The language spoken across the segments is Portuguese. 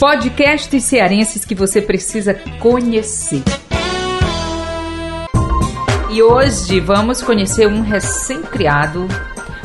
Podcasts cearenses que você precisa conhecer. E hoje vamos conhecer um recém-criado,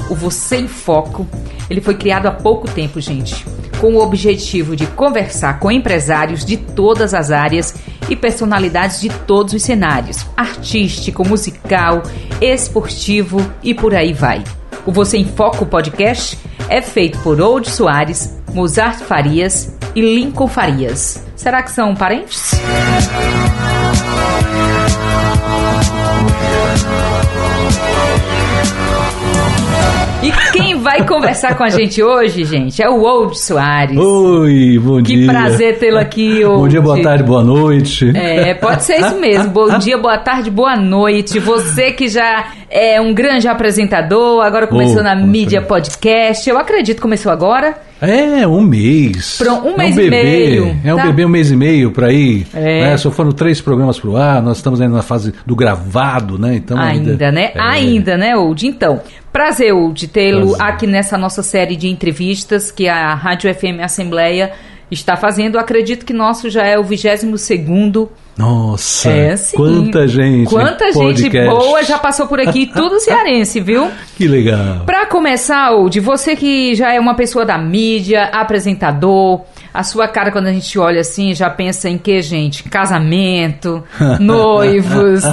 o Você em Foco. Ele foi criado há pouco tempo, gente, com o objetivo de conversar com empresários de todas as áreas e personalidades de todos os cenários: artístico, musical, esportivo e por aí vai. O Você em Foco podcast é feito por Old Soares, Mozart Farias e Lincoln Farias. Será que são parentes? E quem vai conversar com a gente hoje, gente, é o Old Soares. Oi, bom que dia. Que prazer tê-lo aqui hoje. Bom dia, boa tarde, boa noite. É, pode ser isso mesmo. Bom dia, boa tarde, boa noite. Você que já é um grande apresentador, agora começou oh, na mídia podcast. Eu acredito que começou agora. É, um mês. Pronto, um mês é um bebê, e meio. É um tá? bebê um mês e meio por aí. É. Né? Só foram três programas pro ar, nós estamos ainda na fase do gravado, né? Então, ainda, ainda né? É. Ainda, né, Old? Então, prazer, Old, tê-lo aqui nessa nossa série de entrevistas que a Rádio FM Assembleia está fazendo. Acredito que nosso já é o 22 segundo nossa, é, sim. quanta gente. Quanta gente boa já passou por aqui, tudo cearense, viu? Que legal. Para começar, de você que já é uma pessoa da mídia, apresentador, a sua cara quando a gente olha assim já pensa em que, gente? Casamento, noivos.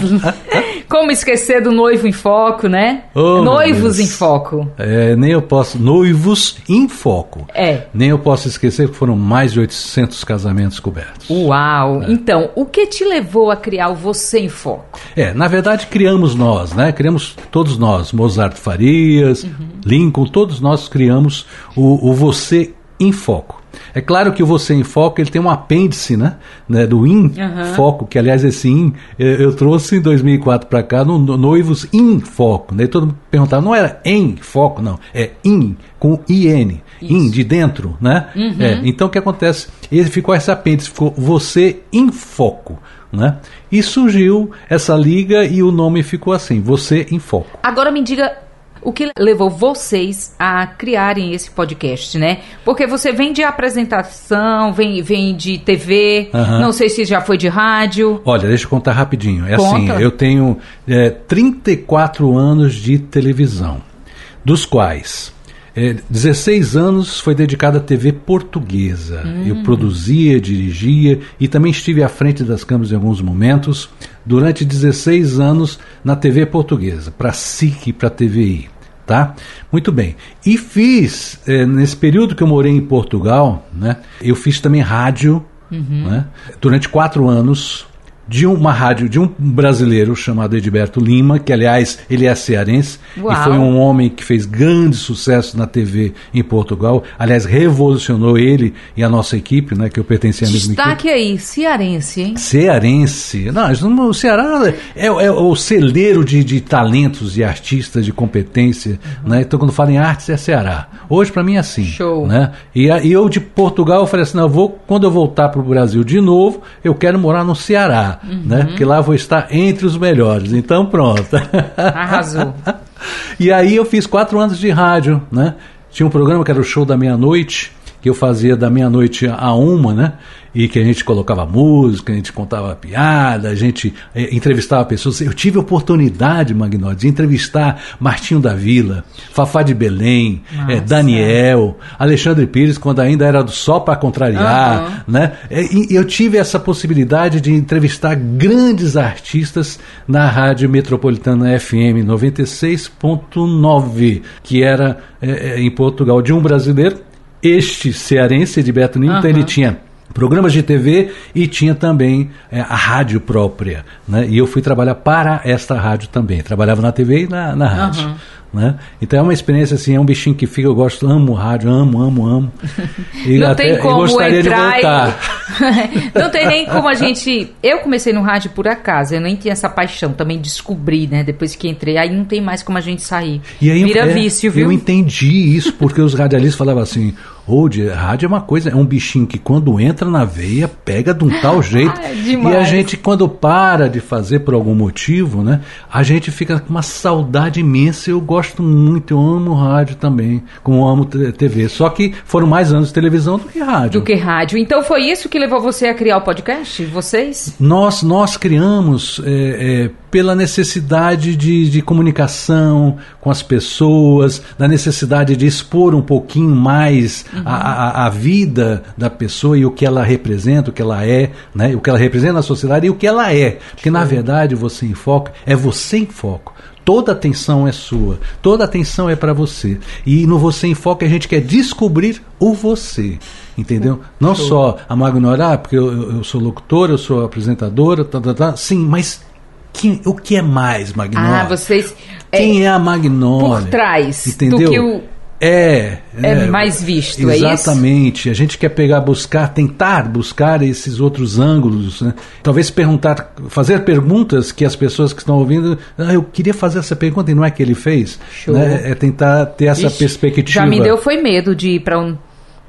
Como esquecer do noivo em foco, né? Oh, Noivos em foco. É, nem eu posso. Noivos em foco. É. Nem eu posso esquecer que foram mais de 800 casamentos cobertos. Uau! É. Então, o que te levou a criar o Você em Foco? É, na verdade criamos nós, né? Criamos todos nós, Mozart Farias, uhum. Lincoln, todos nós criamos o, o Você em Foco. É claro que o Você em Foco ele tem um apêndice, né? né do IN uhum. Foco, que aliás esse IN eu, eu trouxe em 2004 para cá no, no, Noivos em Foco. Né? Todo mundo perguntava, não era em foco, não, é IN com IN. Isso. In, de dentro, né? Uhum. É, então o que acontece? Ele ficou esse apêndice, ficou Você em Foco. Né? E surgiu essa liga e o nome ficou assim, Você em Foco. Agora me diga o que levou vocês a criarem esse podcast, né? Porque você vem de apresentação, vem, vem de TV, uhum. não sei se já foi de rádio. Olha, deixa eu contar rapidinho. É Conta. assim, eu tenho é, 34 anos de televisão, dos quais é, 16 anos foi dedicado à TV portuguesa. Hum. Eu produzia, dirigia e também estive à frente das câmeras em alguns momentos durante 16 anos na TV portuguesa, para SIC e para TVI. Tá? Muito bem. E fiz, é, nesse período que eu morei em Portugal, né, eu fiz também rádio uhum. né, durante quatro anos de uma rádio de um brasileiro chamado Edberto Lima, que aliás ele é cearense Uau. e foi um homem que fez grande sucesso na TV em Portugal. Aliás, revolucionou ele e a nossa equipe, né, que eu pertencia à mesma Destaque equipe. aí, cearense, hein? Cearense. Não, o Ceará é, é o celeiro de, de, talentos e artistas de competência, uhum. né? Então quando fala em artes é Ceará. Hoje para mim é assim, Show. né? E, e eu de Portugal eu falei assim, não, eu vou quando eu voltar para o Brasil de novo, eu quero morar no Ceará uhum. né? Porque lá vou estar entre os melhores. Então pronto. Arrasou. e aí eu fiz quatro anos de rádio, né? Tinha um programa que era o Show da Meia-Noite, que eu fazia da meia-noite a uma, né? e que a gente colocava música, a gente contava piada, a gente é, entrevistava pessoas. Eu tive a oportunidade, Magnódio, de entrevistar Martinho da Vila, Fafá de Belém, é, Daniel, Alexandre Pires, quando ainda era só para contrariar, uhum. né? E eu tive essa possibilidade de entrevistar grandes artistas na Rádio Metropolitana FM 96.9, que era é, em Portugal, de um brasileiro, este cearense de Beto Nino, uhum. então ele tinha programas de TV e tinha também é, a rádio própria. Né? E eu fui trabalhar para esta rádio também. Trabalhava na TV e na, na rádio. Uhum. Né? Então é uma experiência assim, é um bichinho que fica, eu gosto, amo rádio, amo, amo, amo. E não até, tem como gostaria entrar de voltar. E... não tem nem como a gente. Eu comecei no rádio por acaso, eu nem tinha essa paixão, também descobri, né? Depois que entrei, aí não tem mais como a gente sair. E aí, Vira é, vício, viu? Eu entendi isso, porque os radialistas falavam assim: Hoje, rádio é uma coisa, é um bichinho que quando entra na veia, pega de um tal jeito. é e a gente, quando para de fazer por algum motivo, né? A gente fica com uma saudade imensa. Eu gosto gosto muito, eu amo rádio também, como amo TV. Só que foram mais anos de televisão do que rádio. Do que rádio. Então foi isso que levou você a criar o podcast? Vocês? Nós, nós criamos é, é, pela necessidade de, de comunicação com as pessoas, da necessidade de expor um pouquinho mais uhum. a, a, a, vida da pessoa e o que ela representa, o que ela é, né? o que ela representa na sociedade e o que ela é. Porque, na verdade, você em foco é você em foco. Toda atenção é sua, toda atenção é para você. E no Você em Foco a gente quer descobrir o você. Entendeu? Não Show. só a Magnorá, porque eu, eu, sou locutora, eu sou apresentadora, tá, tá, tá. sim, mas quem, o que é mais Magnólia? Ah, vocês. Quem é, é a Magnólia? Por trás entendeu? do que o. É, é, é mais visto, exatamente. é isso? Exatamente. A gente quer pegar, buscar, tentar buscar esses outros ângulos. Né? Talvez perguntar, fazer perguntas que as pessoas que estão ouvindo, ah, eu queria fazer essa pergunta e não é que ele fez. Né? É tentar ter essa Ixi, perspectiva. Já me deu foi medo de ir para um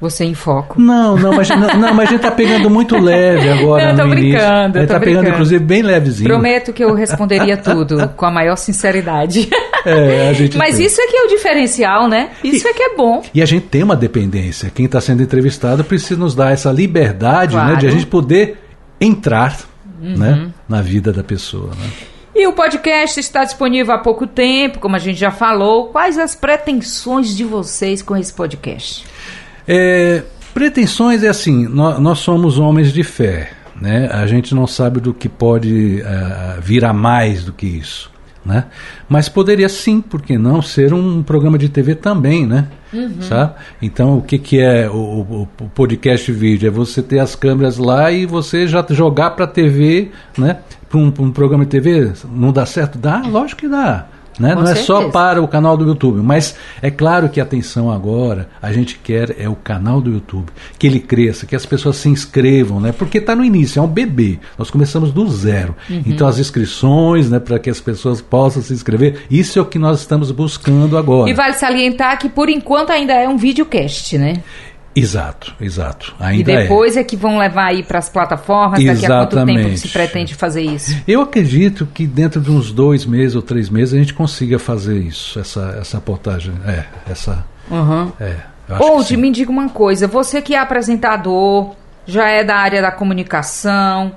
você em foco. Não, não, mas, não, não, mas a gente tá pegando muito leve agora. Eu tô no brincando. A gente tá brincando. pegando, inclusive, bem levezinho. Prometo que eu responderia tudo com a maior sinceridade. É, a gente mas tem. isso é que é o diferencial, né? Isso e, é que é bom. E a gente tem uma dependência. Quem está sendo entrevistado precisa nos dar essa liberdade claro. né, de a gente poder entrar uhum. né, na vida da pessoa. Né? E o podcast está disponível há pouco tempo, como a gente já falou. Quais as pretensões de vocês com esse podcast? É, pretensões é assim, nós, nós, somos homens de fé, né? A gente não sabe do que pode uh, vir a mais do que isso, né? Mas poderia sim, por que não, ser um programa de TV também, né? Uhum. Sabe? Então, o que, que é o, o, o, podcast vídeo? É você ter as câmeras lá e você já jogar para a TV, né? Para um, um programa de TV, não dá certo? Dá? Lógico que dá. Né? Não certeza. é só para o canal do YouTube, mas é claro que atenção agora, a gente quer é o canal do YouTube, que ele cresça, que as pessoas se inscrevam, né? Porque está no início, é um bebê. Nós começamos do zero. Uhum. Então as inscrições, né, para que as pessoas possam se inscrever, isso é o que nós estamos buscando agora. E vale salientar que por enquanto ainda é um videocast, né? Exato, exato. Ainda e depois é. é que vão levar aí para as plataformas, Exatamente. daqui a quanto tempo se pretende fazer isso? Eu acredito que dentro de uns dois meses ou três meses a gente consiga fazer isso, essa, essa portagem. É, essa. Uhum. É, Old, me diga uma coisa, você que é apresentador, já é da área da comunicação,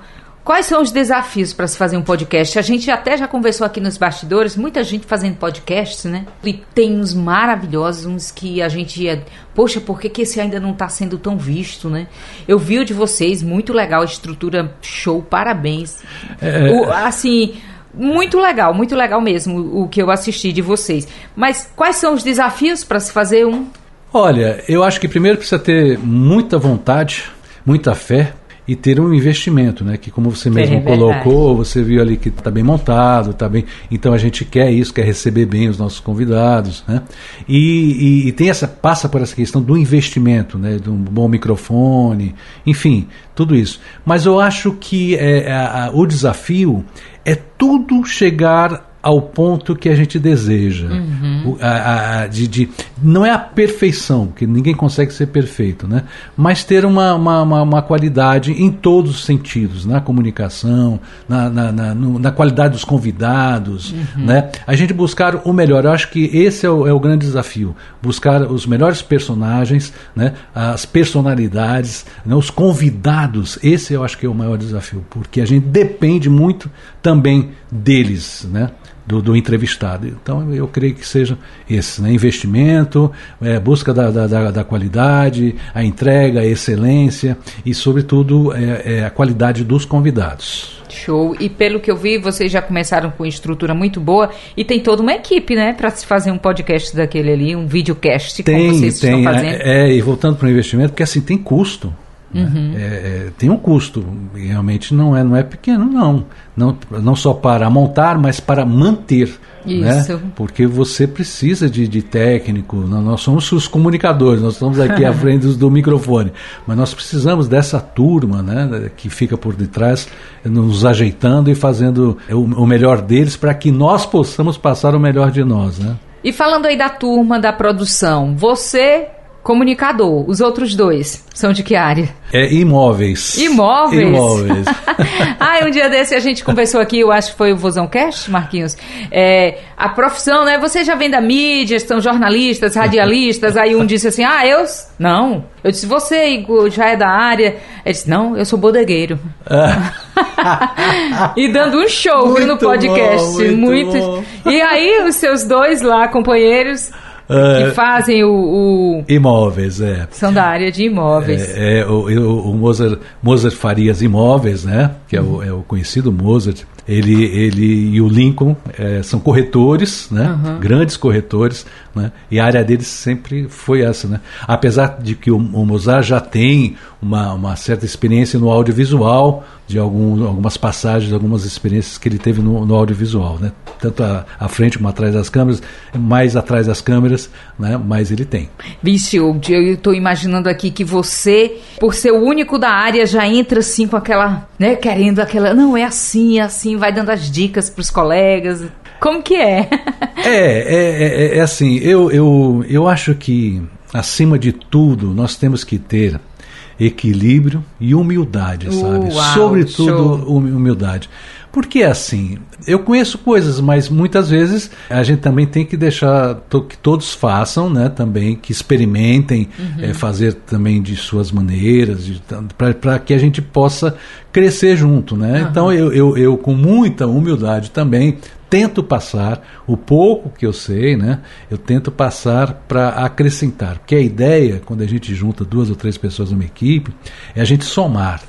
Quais são os desafios para se fazer um podcast? A gente até já conversou aqui nos bastidores, muita gente fazendo podcasts, né? E tem uns maravilhosos, uns que a gente ia. Poxa, por que, que esse ainda não está sendo tão visto, né? Eu vi o de vocês, muito legal, estrutura show, parabéns. É... O, assim muito legal, muito legal mesmo o que eu assisti de vocês. Mas quais são os desafios para se fazer um? Olha, eu acho que primeiro precisa ter muita vontade, muita fé, e ter um investimento, né? Que como você mesmo é colocou, você viu ali que está bem montado, está bem. Então a gente quer isso, quer receber bem os nossos convidados, né? E, e, e, tem essa passa por essa questão do investimento, né? De um bom microfone, enfim, tudo isso. Mas eu acho que é, a, a, o desafio é tudo chegar ao ponto que a gente deseja. Uhum. O, a, a, de, de, não é a perfeição, porque ninguém consegue ser perfeito, né? mas ter uma, uma, uma, uma qualidade em todos os sentidos, na comunicação, na, na, na, no, na qualidade dos convidados. Uhum. Né? A gente buscar o melhor. Eu acho que esse é o, é o grande desafio. Buscar os melhores personagens, né? as personalidades, né? os convidados. Esse eu acho que é o maior desafio, porque a gente depende muito também deles. Né? Do, do, entrevistado. Então eu creio que seja esse, né? investimento, é, busca da, da, da, qualidade, a entrega, a excelência e, sobretudo, é, é a qualidade dos convidados. Show. E pelo que eu vi, vocês já começaram com estrutura muito boa e tem toda uma equipe, né, para se fazer um podcast daquele ali, um videocast, tem, como vocês tem, estão fazendo. É, é, e voltando para o investimento, porque assim tem custo. Né? Uhum. É, é, tem um custo, realmente não é, não é pequeno, não. não. Não só para montar, mas para manter. Né? Isso. Né? Porque você precisa de, de técnico, nós somos os comunicadores, nós estamos aqui à frente do, do, microfone, mas nós precisamos dessa turma né, que fica por detrás, nos ajeitando e fazendo o, o melhor deles para que nós possamos passar o melhor de nós. Né? E falando aí da turma, da produção, você comunicador. Os outros dois são de que área? É imóveis. Imóveis? Imóveis. ah, um dia desse a gente conversou aqui, eu acho que foi o Vozão Cast, Marquinhos. É, a profissão, né? Você já vem da mídia, são jornalistas, radialistas. aí um disse assim: Ah, eu. Não. Eu disse: Você, Igor, já é da área? Ele disse: Não, eu sou bodegueiro. e dando um show Muito no podcast. bom, muito bom. E aí, os seus dois lá, companheiros, É. que fazem o, o- Imóveis, é. São da área de imóveis. É, é, o, o Mozart, Mozart Farias Imóveis, né? Que é o, é o conhecido Mozart. Ele, ele e o Lincoln é, são corretores, né? Grandes corretores, né? E a área deles sempre foi essa, né? Apesar de que o, o Mozart já tem uma, uma certa experiência no audiovisual, de algum, algumas passagens, algumas experiências que ele teve no, no audiovisual, né? Tanto à, à frente como atrás das câmeras, mais atrás das câmeras, né? Mas ele tem. Vixe, eu estou imaginando aqui que você, por ser o único da área, já entra assim com aquela, né, querendo aquela, não, é assim, é assim, vai dando as dicas para os colegas. Como que é? É, é, é, é assim, eu, eu, eu acho que, acima de tudo, nós temos que ter equilíbrio e humildade, sabe? Uau, Sobretudo show. humi- humildade. Porque assim, eu conheço coisas, mas muitas vezes a gente também tem que deixar to- que todos façam, né? Também que experimentem eh, fazer também de suas maneiras, para que a gente possa crescer junto, né? Então eu, eu, eu com muita humildade também tento passar o pouco que eu sei, né? Eu tento passar para acrescentar, porque a ideia quando a gente junta duas ou três pessoas numa equipe é a gente somar,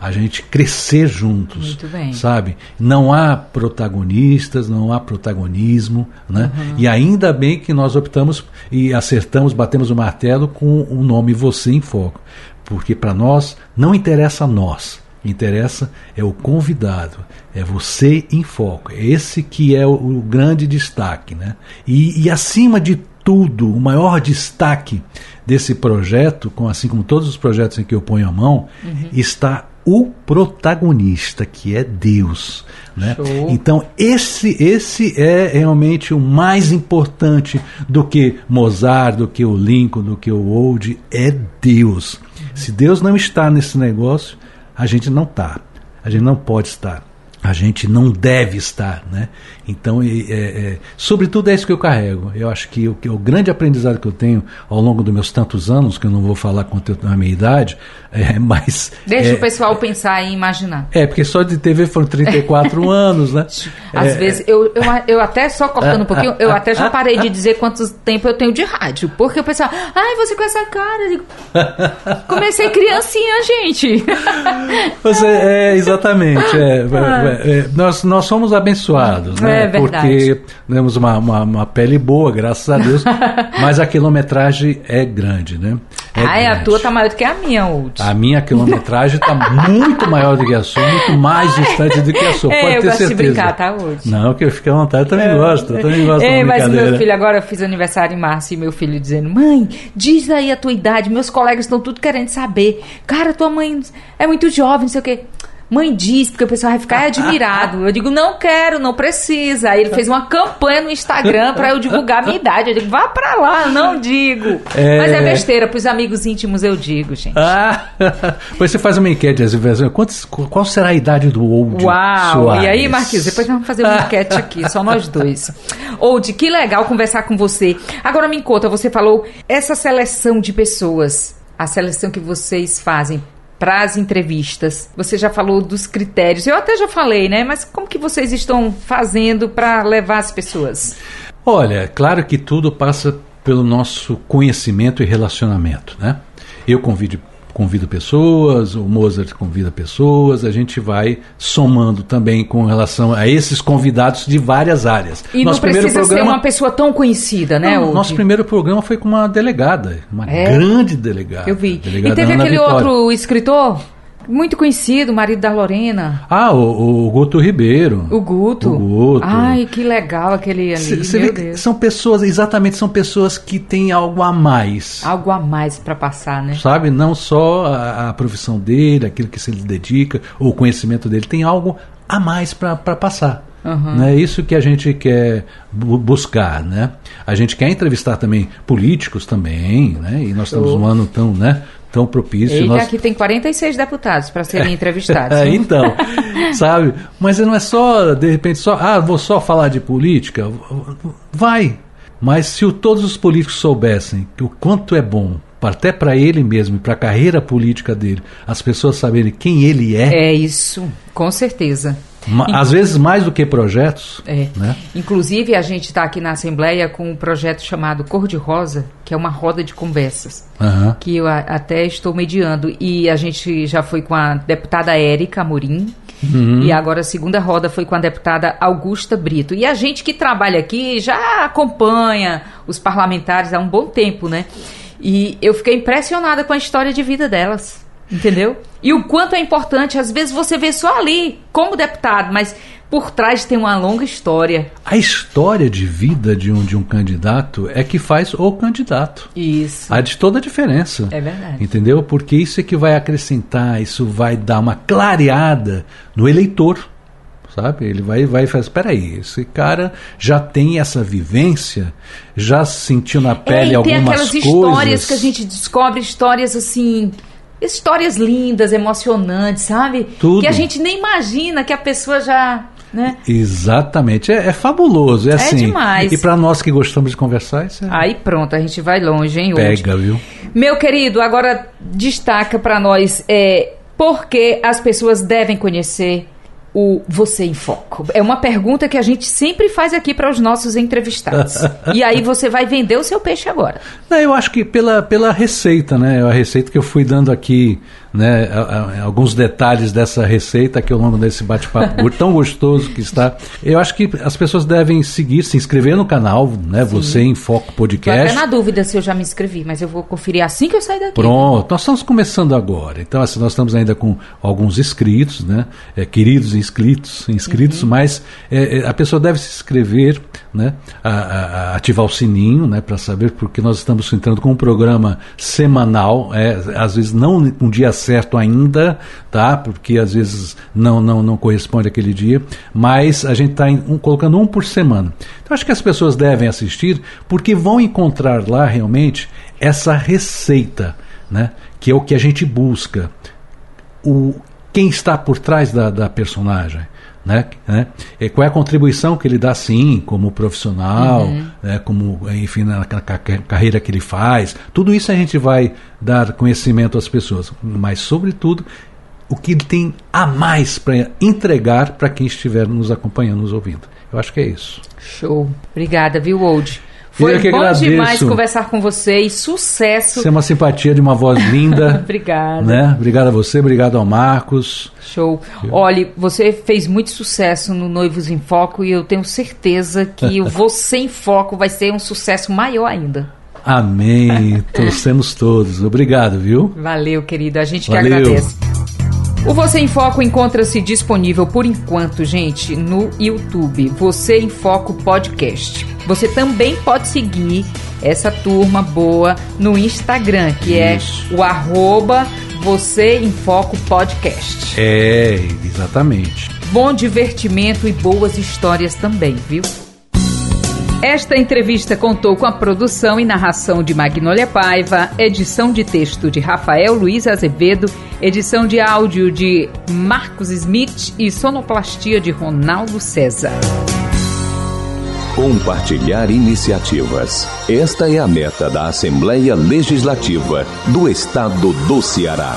a gente crescer juntos, Muito bem. sabe? Não há protagonistas, não há protagonismo, né? E ainda bem que nós optamos e acertamos, batemos o martelo com o nome Você em Foco, porque para nós não interessa nós, interessa é o convidado, é você em foco, é esse que é o, o grande destaque, né? E, e acima de tudo, o maior destaque desse projeto, com, assim como todos os projetos em que eu ponho a mão, está o protagonista, que é Deus. Né? Show. Então, esse, esse é realmente o mais importante do que Mozart, do que o Lincoln, do que o Old, é Deus. Se Deus não está nesse negócio, a gente não está. A gente não pode estar. A gente não deve estar, né? Então, é, é, sobretudo é isso que eu carrego. Eu acho que o, que o grande aprendizado que eu tenho ao longo dos meus tantos anos, que eu não vou falar quanto eu tenho a minha idade, é, mas Deixa é, o pessoal pensar e imaginar. é, porque só de TV foram 34 anos, né? Às É, vezes, eu, eu, eu até, só cortando um pouquinho, eu até já parei de dizer quanto tempo eu tenho de rádio. Porque o pessoal, ai, você com essa cara. Digo, Comecei criancinha, gente. Você, é, exatamente. é, é, é, nós, nós somos abençoados, né? É verdade. Porque temos uma, uma, uma pele boa, graças a Deus, mas a quilometragem é grande, né? É ai, a tua tá maior do que a minha, Ult. A minha quilometragem está muito maior do que a sua, muito mais distante do que a sua. É, Pode eu ter gosto de certeza. brincar, tá, Ult? Não, que eu fique à vontade, eu também gosto. Eu também gosto É, da mas meu filho, agora eu fiz aniversário em março e meu filho dizendo: Mãe, diz aí a tua idade, meus colegas estão tudo querendo saber. Cara, tua mãe é muito jovem, não sei o quê. Mãe diz, porque o pessoal vai ficar admirado. Eu digo, não quero, não precisa. Aí ele fez uma campanha no Instagram pra eu divulgar a minha idade. Eu digo, vá pra lá, não digo. É. Mas é besteira, pros amigos íntimos eu digo, gente. Ah, você faz uma enquete às vezes. Quantos, qual será a idade do Old Uau! Soares? E aí, Marquinhos, depois vamos fazer uma enquete aqui, só nós dois. Old, que legal conversar com você. Agora me conta, você falou essa seleção de pessoas, a seleção que vocês fazem para as entrevistas. Você já falou dos critérios. Eu até já falei, né? Mas como que vocês estão fazendo para levar as pessoas? Olha, claro que tudo passa pelo nosso conhecimento e relacionamento, né? Eu convido, convido pessoas, o Mozart convida pessoas, a gente vai somando também com relação a esses convidados de várias áreas. E não precisa ser uma pessoa tão conhecida, né? Não, nosso primeiro programa foi com uma delegada, uma É? grande delegada. Eu vi. delegada E teve Ana aquele Vitória. outro escritor muito conhecido, marido da Lorena. Ah, o, o Guto Ribeiro. O Guto. O Guto. Ai, que legal aquele ali. Meu Deus. são pessoas, exatamente, são pessoas que têm algo a mais. Algo a mais pra passar, né? Sabe? Não só a, a profissão dele, aquilo que se ele dedica, ou o conhecimento dele, tem algo a mais para passar. Uhum. É isso que a gente quer bu buscar, né? A gente quer entrevistar também políticos também, né? E nós estamos um ano tão, né? Tão propício. Eita, nós... aqui tem 46 deputados para serem entrevistados. é, então, sabe? Mas não é só, de repente, só, ah, vou só falar de política. Vai. Mas se o, todos os políticos soubessem o quanto é bom até para ele mesmo e para a carreira política dele, as pessoas saberem quem ele é. É isso, com certeza. Às vezes mais do que projetos. É. Né? Inclusive, a gente está aqui na Assembleia com um projeto chamado Cor de Rosa, que é uma roda de conversas, uhum. que eu até estou mediando. E a gente já foi com a deputada Érica Amorim, Uhum. E agora a segunda roda foi com a deputada Augusta Brito. E a gente que trabalha aqui já acompanha os parlamentares há um bom tempo, né? E eu fiquei impressionada com a história de vida delas. Entendeu? E o quanto é importante, às vezes você vê só ali, como deputado, mas por trás tem uma longa história. A história de vida de um, de um candidato é que faz o candidato. Isso. Há de toda a diferença. É verdade. Entendeu? Porque isso é que vai acrescentar, isso vai dar uma clareada no eleitor. Sabe? Ele vai, vai fazer, espera aí, esse cara já tem essa vivência, já sentiu na pele é, algumas coisas. Tem aquelas histórias que a gente descobre, histórias assim histórias lindas, emocionantes, sabe? Tudo. Que a gente nem imagina que a pessoa já. Né? Exatamente, é, é fabuloso, é, é assim. demais. E para nós que gostamos de conversar, isso é... Aí pronto, a gente vai longe, hein, hoje. Pega, viu? Meu querido, agora destaca para nós é, por que as pessoas devem conhecer o Você em Foco? É uma pergunta que a gente sempre faz aqui para os nossos entrevistados. e aí você vai vender o seu peixe agora. Não, eu acho que pela, pela receita, né? A receita que eu fui dando aqui né, alguns detalhes dessa receita que ao longo desse bate-papo tão gostoso que está. Eu acho que as pessoas devem seguir, se inscrever no canal, né? Sim. Você em Foco Podcast. Até na dúvida se eu já me inscrevi, mas eu vou conferir assim que eu sair daqui. Pronto, nós estamos começando agora. Então, assim, nós estamos ainda com alguns inscritos, né? É, queridos inscritos, inscritos, uhum. mas é, é a pessoa deve se inscrever, né? A, a, a ativar o sininho, né? Para saber, porque nós estamos entrando com um programa semanal, é, às vezes não um dia certo ainda, tá? Porque às vezes não não, não corresponde aquele dia, mas a gente está um, colocando um por semana. Então acho que as pessoas devem assistir porque vão encontrar lá realmente essa receita, né? Que é o que a gente busca. O quem está por trás da, da personagem né? né? E qual é a contribuição que ele dá, sim, como profissional, uhum. né? como, enfim, na, carreira que ele faz. Tudo isso a gente vai dar conhecimento às pessoas, mas, sobretudo, o que ele tem a mais para entregar para quem estiver nos acompanhando, nos ouvindo. Eu acho que é isso. Show. Obrigada, viu, Old? Foi bom agradeço. demais conversar com você e sucesso. Você é uma simpatia de uma voz linda. Obrigada. Né? Obrigado a você, obrigado ao Marcos. Show. Olha, você fez muito sucesso no Noivos em Foco e eu tenho certeza que o Você em Foco vai ser um sucesso maior ainda. Amém. Torcemos todos. Obrigado, viu? Valeu, querido. A gente Valeu. que agradece. O Você em Foco encontra-se disponível por enquanto, gente, no YouTube. Você em Foco Podcast. Você também pode seguir essa turma boa no Instagram, que é Isso. é o arroba Você em Foco Podcast. É, exatamente. Bom divertimento e boas histórias também, viu? Esta entrevista contou com a produção e narração de Magnólia Paiva, edição de texto de Rafael Luiz Azevedo, edição de áudio de Marcos Smith e sonoplastia de Ronaldo César. Compartilhar iniciativas. Esta é a meta da Assembleia Legislativa do Estado do Ceará.